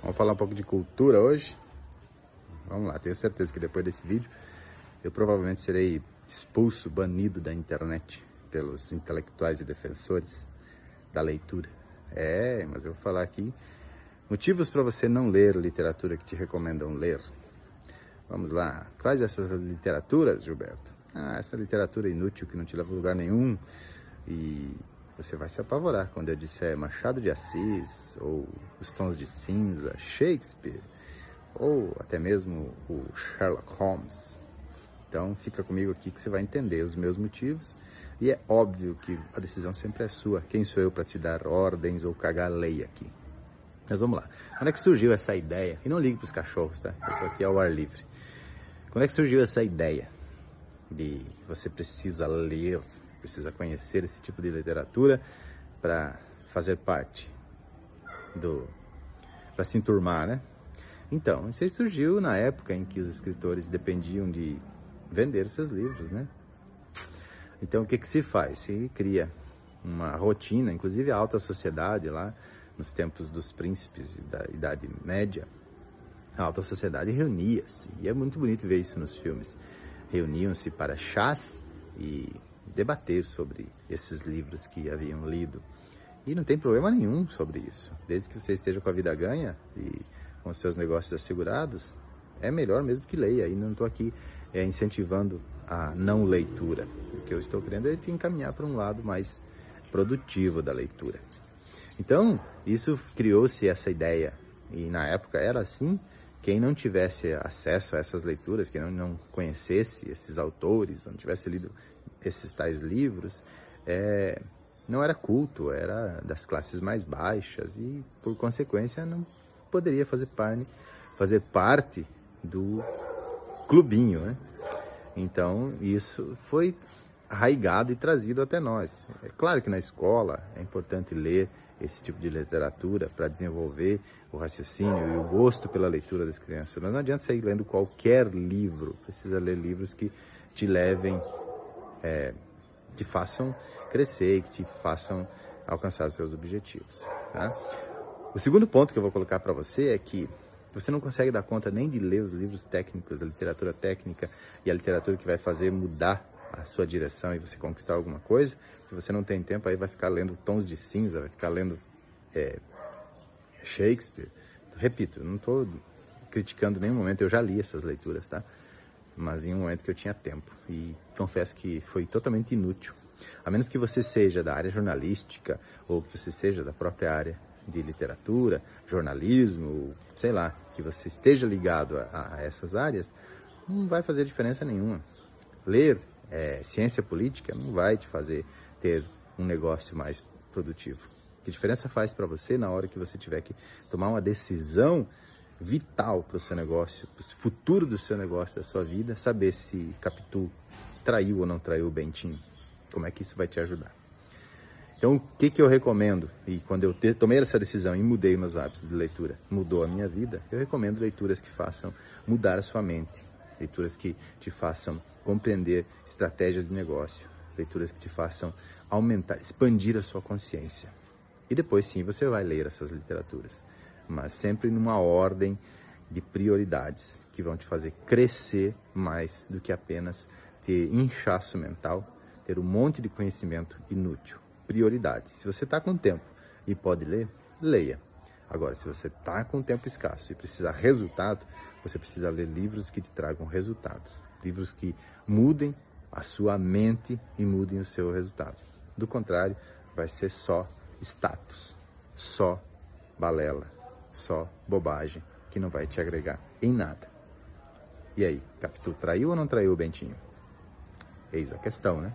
Vamos falar um pouco de cultura hoje? Vamos lá, tenho certeza que depois desse vídeo eu provavelmente serei expulso, banido da internet pelos intelectuais e defensores da leitura. É, mas eu vou falar aqui motivos para você não ler literatura que te recomendam ler. Vamos lá, quais essas literaturas, Gilberto? Ah, essa literatura inútil que não te leva a lugar nenhum e você vai se apavorar quando eu disser Machado de Assis, ou Os Tons de Cinza, Shakespeare, ou até mesmo o Sherlock Holmes. Então fica comigo aqui que você vai entender os meus motivos. E é óbvio que a decisão sempre é sua. Quem sou eu para te dar ordens ou cagar lei aqui? Mas vamos lá. Quando é que surgiu essa ideia? E não ligue para os cachorros, tá? Eu tô aqui ao ar livre. Quando é que surgiu essa ideia de você precisa ler precisa conhecer esse tipo de literatura para fazer parte do para se enturmar, né? Então, isso aí surgiu na época em que os escritores dependiam de vender seus livros, né? Então, o que que se faz? Se cria uma rotina, inclusive a alta sociedade lá nos tempos dos príncipes da Idade Média, a alta sociedade reunia-se, e é muito bonito ver isso nos filmes. Reuniam-se para chás e debater sobre esses livros que haviam lido. E não tem problema nenhum sobre isso. Desde que você esteja com a vida ganha e com os seus negócios assegurados, é melhor mesmo que leia. E não estou aqui é, incentivando a não leitura. O que eu estou querendo é te encaminhar para um lado mais produtivo da leitura. Então, isso criou-se essa ideia. E na época era assim. Quem não tivesse acesso a essas leituras, quem não, não conhecesse esses autores, não tivesse lido esses tais livros, é, não era culto, era das classes mais baixas e, por consequência, não poderia fazer parte, fazer parte do clubinho, né? Então, isso foi arraigado e trazido até nós. É claro que na escola é importante ler esse tipo de literatura para desenvolver o raciocínio e o gosto pela leitura das crianças. Mas não adianta sair lendo qualquer livro, precisa ler livros que te levem é, te façam crescer, que te façam alcançar seus objetivos. Tá? O segundo ponto que eu vou colocar para você é que você não consegue dar conta nem de ler os livros técnicos, a literatura técnica e a literatura que vai fazer mudar a sua direção e você conquistar alguma coisa, que você não tem tempo, aí vai ficar lendo tons de cinza, vai ficar lendo é, Shakespeare. Repito, não estou criticando nenhum momento, eu já li essas leituras, tá? mas em um momento que eu tinha tempo e confesso que foi totalmente inútil. A menos que você seja da área jornalística ou que você seja da própria área de literatura, jornalismo, sei lá, que você esteja ligado a, a essas áreas, não vai fazer diferença nenhuma. Ler é, ciência política não vai te fazer ter um negócio mais produtivo. Que diferença faz para você na hora que você tiver que tomar uma decisão vital para o seu negócio, para o futuro do seu negócio, da sua vida, saber se Capitu traiu ou não traiu o Bentinho. Como é que isso vai te ajudar? Então, o que, que eu recomendo? E quando eu te, tomei essa decisão e mudei meus hábitos de leitura, mudou a minha vida, eu recomendo leituras que façam mudar a sua mente, leituras que te façam compreender estratégias de negócio, leituras que te façam aumentar, expandir a sua consciência. E depois sim você vai ler essas literaturas mas sempre numa ordem de prioridades que vão te fazer crescer mais do que apenas ter inchaço mental, ter um monte de conhecimento inútil. Prioridades. Se você está com tempo e pode ler, leia. Agora, se você está com tempo escasso e precisa resultado, você precisa ler livros que te tragam resultados. Livros que mudem a sua mente e mudem o seu resultado. Do contrário, vai ser só status, só balela, só bobagem que não vai te agregar em nada. E aí, Capitu traiu ou não traiu o Bentinho? Eis a questão, né?